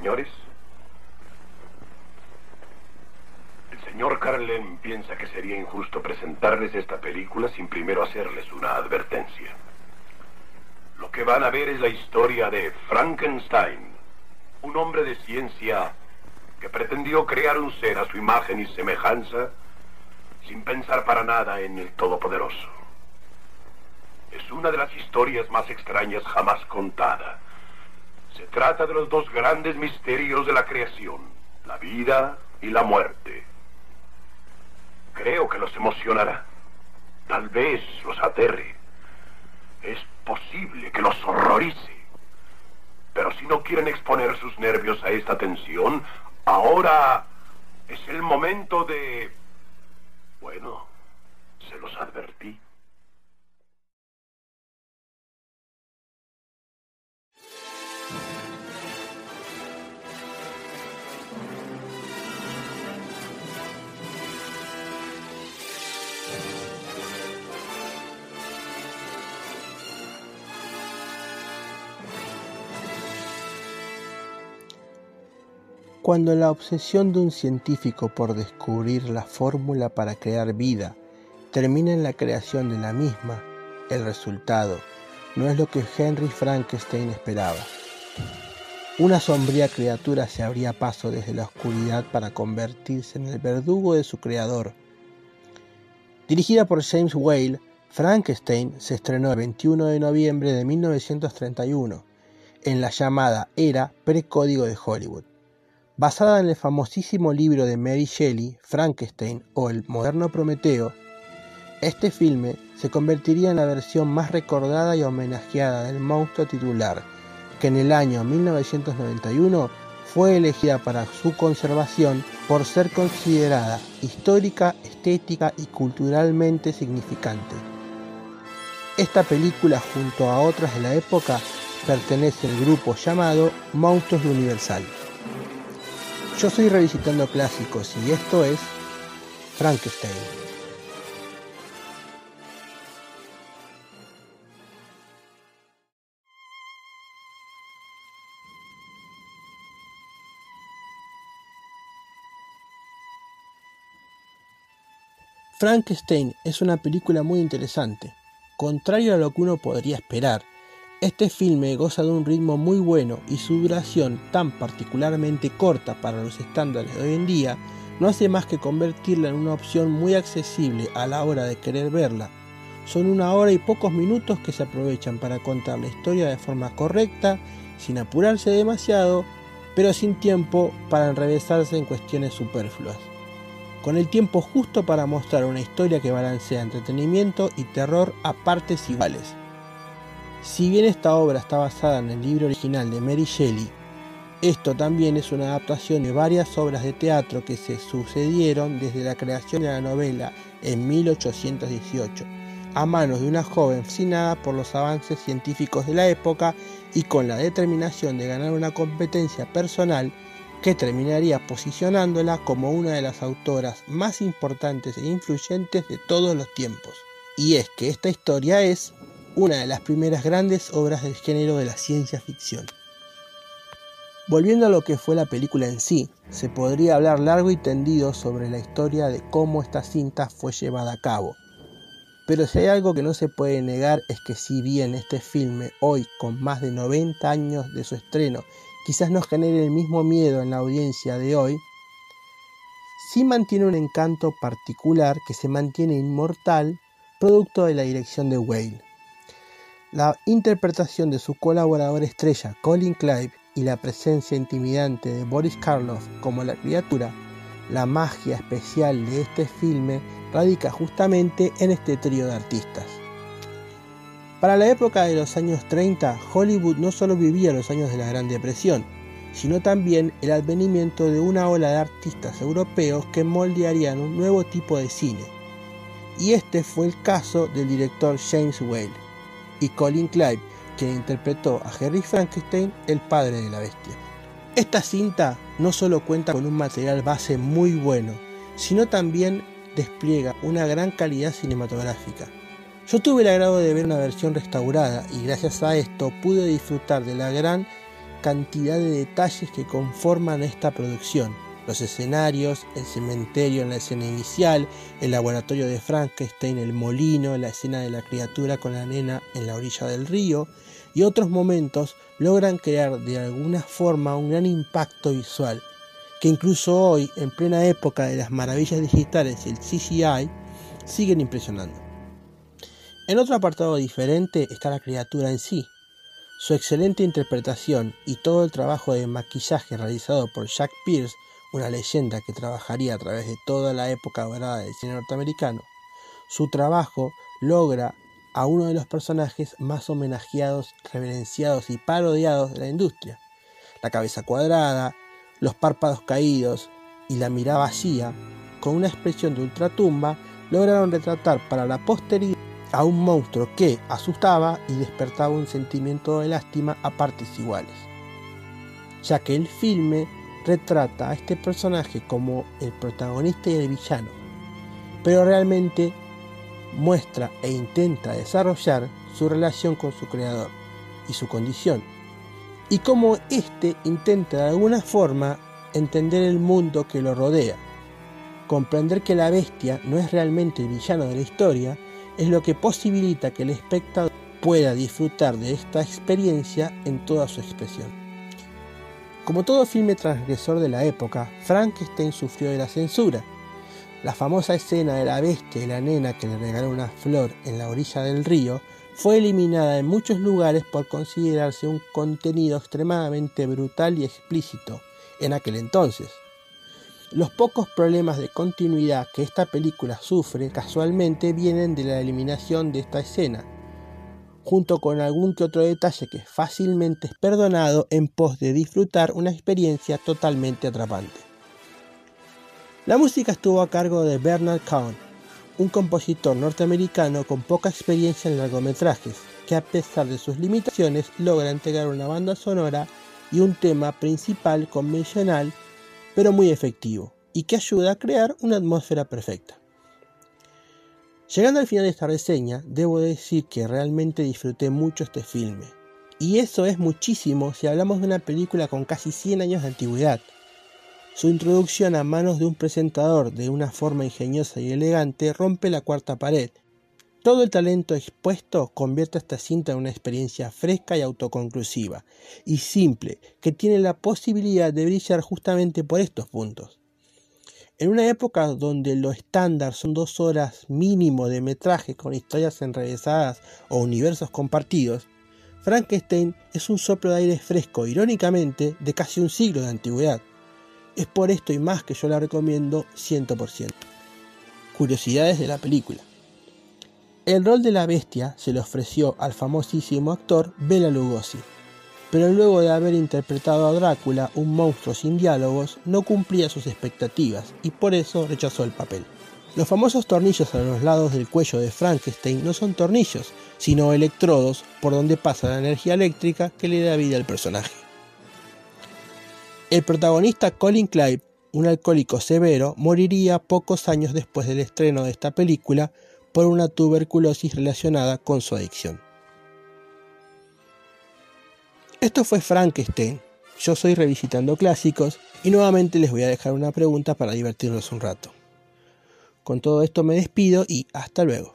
Señores, el señor Carlen piensa que sería injusto presentarles esta película sin primero hacerles una advertencia. Lo que van a ver es la historia de Frankenstein, un hombre de ciencia que pretendió crear un ser a su imagen y semejanza sin pensar para nada en el Todopoderoso. Es una de las historias más extrañas jamás contada. Se trata de los dos grandes misterios de la creación, la vida y la muerte. Creo que los emocionará. Tal vez los aterre. Es posible que los horrorice. Pero si no quieren exponer sus nervios a esta tensión, ahora es el momento de... Bueno, se los advertí. Cuando la obsesión de un científico por descubrir la fórmula para crear vida termina en la creación de la misma, el resultado no es lo que Henry Frankenstein esperaba. Una sombría criatura se abría paso desde la oscuridad para convertirse en el verdugo de su creador. Dirigida por James Whale, Frankenstein se estrenó el 21 de noviembre de 1931 en la llamada era precódigo de Hollywood. Basada en el famosísimo libro de Mary Shelley, Frankenstein o el moderno Prometeo, este filme se convertiría en la versión más recordada y homenajeada del monstruo titular, que en el año 1991 fue elegida para su conservación por ser considerada histórica, estética y culturalmente significante. Esta película junto a otras de la época pertenece al grupo llamado Monstruos de Universal. Yo soy Revisitando Clásicos y esto es Frankenstein. Frankenstein es una película muy interesante, contrario a lo que uno podría esperar, este filme goza de un ritmo muy bueno y su duración, tan particularmente corta para los estándares de hoy en día, no hace más que convertirla en una opción muy accesible a la hora de querer verla. Son una hora y pocos minutos que se aprovechan para contar la historia de forma correcta, sin apurarse demasiado, pero sin tiempo para enrevesarse en cuestiones superfluas. Con el tiempo justo para mostrar una historia que balancea entretenimiento y terror a partes iguales. Si bien esta obra está basada en el libro original de Mary Shelley, esto también es una adaptación de varias obras de teatro que se sucedieron desde la creación de la novela en 1818, a manos de una joven fascinada por los avances científicos de la época y con la determinación de ganar una competencia personal que terminaría posicionándola como una de las autoras más importantes e influyentes de todos los tiempos. Y es que esta historia es una de las primeras grandes obras del género de la ciencia ficción. Volviendo a lo que fue la película en sí, se podría hablar largo y tendido sobre la historia de cómo esta cinta fue llevada a cabo. Pero si hay algo que no se puede negar es que si bien este filme hoy, con más de 90 años de su estreno, quizás no genere el mismo miedo en la audiencia de hoy, sí mantiene un encanto particular que se mantiene inmortal producto de la dirección de Whale. La interpretación de su colaborador estrella Colin Clive y la presencia intimidante de Boris Karloff como la criatura, la magia especial de este filme radica justamente en este trío de artistas. Para la época de los años 30, Hollywood no solo vivía los años de la Gran Depresión, sino también el advenimiento de una ola de artistas europeos que moldearían un nuevo tipo de cine. Y este fue el caso del director James Whale y Colin Clive, quien interpretó a Harry Frankenstein, el padre de la bestia. Esta cinta no solo cuenta con un material base muy bueno, sino también despliega una gran calidad cinematográfica. Yo tuve el agrado de ver una versión restaurada y gracias a esto pude disfrutar de la gran cantidad de detalles que conforman esta producción. Los escenarios, el cementerio en la escena inicial, el laboratorio de Frankenstein, el molino, la escena de la criatura con la nena en la orilla del río y otros momentos logran crear de alguna forma un gran impacto visual, que incluso hoy, en plena época de las maravillas digitales y el CGI, siguen impresionando. En otro apartado diferente está la criatura en sí, su excelente interpretación y todo el trabajo de maquillaje realizado por Jack Pierce, una leyenda que trabajaría a través de toda la época dorada del cine norteamericano, su trabajo logra a uno de los personajes más homenajeados, reverenciados y parodiados de la industria. La cabeza cuadrada, los párpados caídos y la mirada vacía, con una expresión de ultratumba, lograron retratar para la posteridad a un monstruo que asustaba y despertaba un sentimiento de lástima a partes iguales, ya que el filme retrata a este personaje como el protagonista y el villano, pero realmente muestra e intenta desarrollar su relación con su creador y su condición, y cómo éste intenta de alguna forma entender el mundo que lo rodea, comprender que la bestia no es realmente el villano de la historia, es lo que posibilita que el espectador pueda disfrutar de esta experiencia en toda su expresión. Como todo filme transgresor de la época, Frankenstein sufrió de la censura. La famosa escena de la bestia y la nena que le regaló una flor en la orilla del río fue eliminada en muchos lugares por considerarse un contenido extremadamente brutal y explícito en aquel entonces. Los pocos problemas de continuidad que esta película sufre casualmente vienen de la eliminación de esta escena, junto con algún que otro detalle que fácilmente es perdonado en pos de disfrutar una experiencia totalmente atrapante. La música estuvo a cargo de Bernard Cohn, un compositor norteamericano con poca experiencia en largometrajes, que a pesar de sus limitaciones logra entregar una banda sonora y un tema principal convencional pero muy efectivo, y que ayuda a crear una atmósfera perfecta. Llegando al final de esta reseña, debo decir que realmente disfruté mucho este filme, y eso es muchísimo si hablamos de una película con casi 100 años de antigüedad. Su introducción a manos de un presentador de una forma ingeniosa y elegante rompe la cuarta pared todo el talento expuesto convierte esta cinta en una experiencia fresca y autoconclusiva, y simple, que tiene la posibilidad de brillar justamente por estos puntos. En una época donde lo estándar son dos horas mínimo de metraje con historias enrevesadas o universos compartidos, Frankenstein es un soplo de aire fresco, irónicamente, de casi un siglo de antigüedad. Es por esto y más que yo la recomiendo 100%. Curiosidades de la película. El rol de la bestia se le ofreció al famosísimo actor Bela Lugosi, pero luego de haber interpretado a Drácula, un monstruo sin diálogos, no cumplía sus expectativas y por eso rechazó el papel. Los famosos tornillos a los lados del cuello de Frankenstein no son tornillos, sino electrodos por donde pasa la energía eléctrica que le da vida al personaje. El protagonista Colin Clive, un alcohólico severo, moriría pocos años después del estreno de esta película por una tuberculosis relacionada con su adicción. Esto fue Frankenstein. Yo soy Revisitando Clásicos y nuevamente les voy a dejar una pregunta para divertirnos un rato. Con todo esto me despido y hasta luego.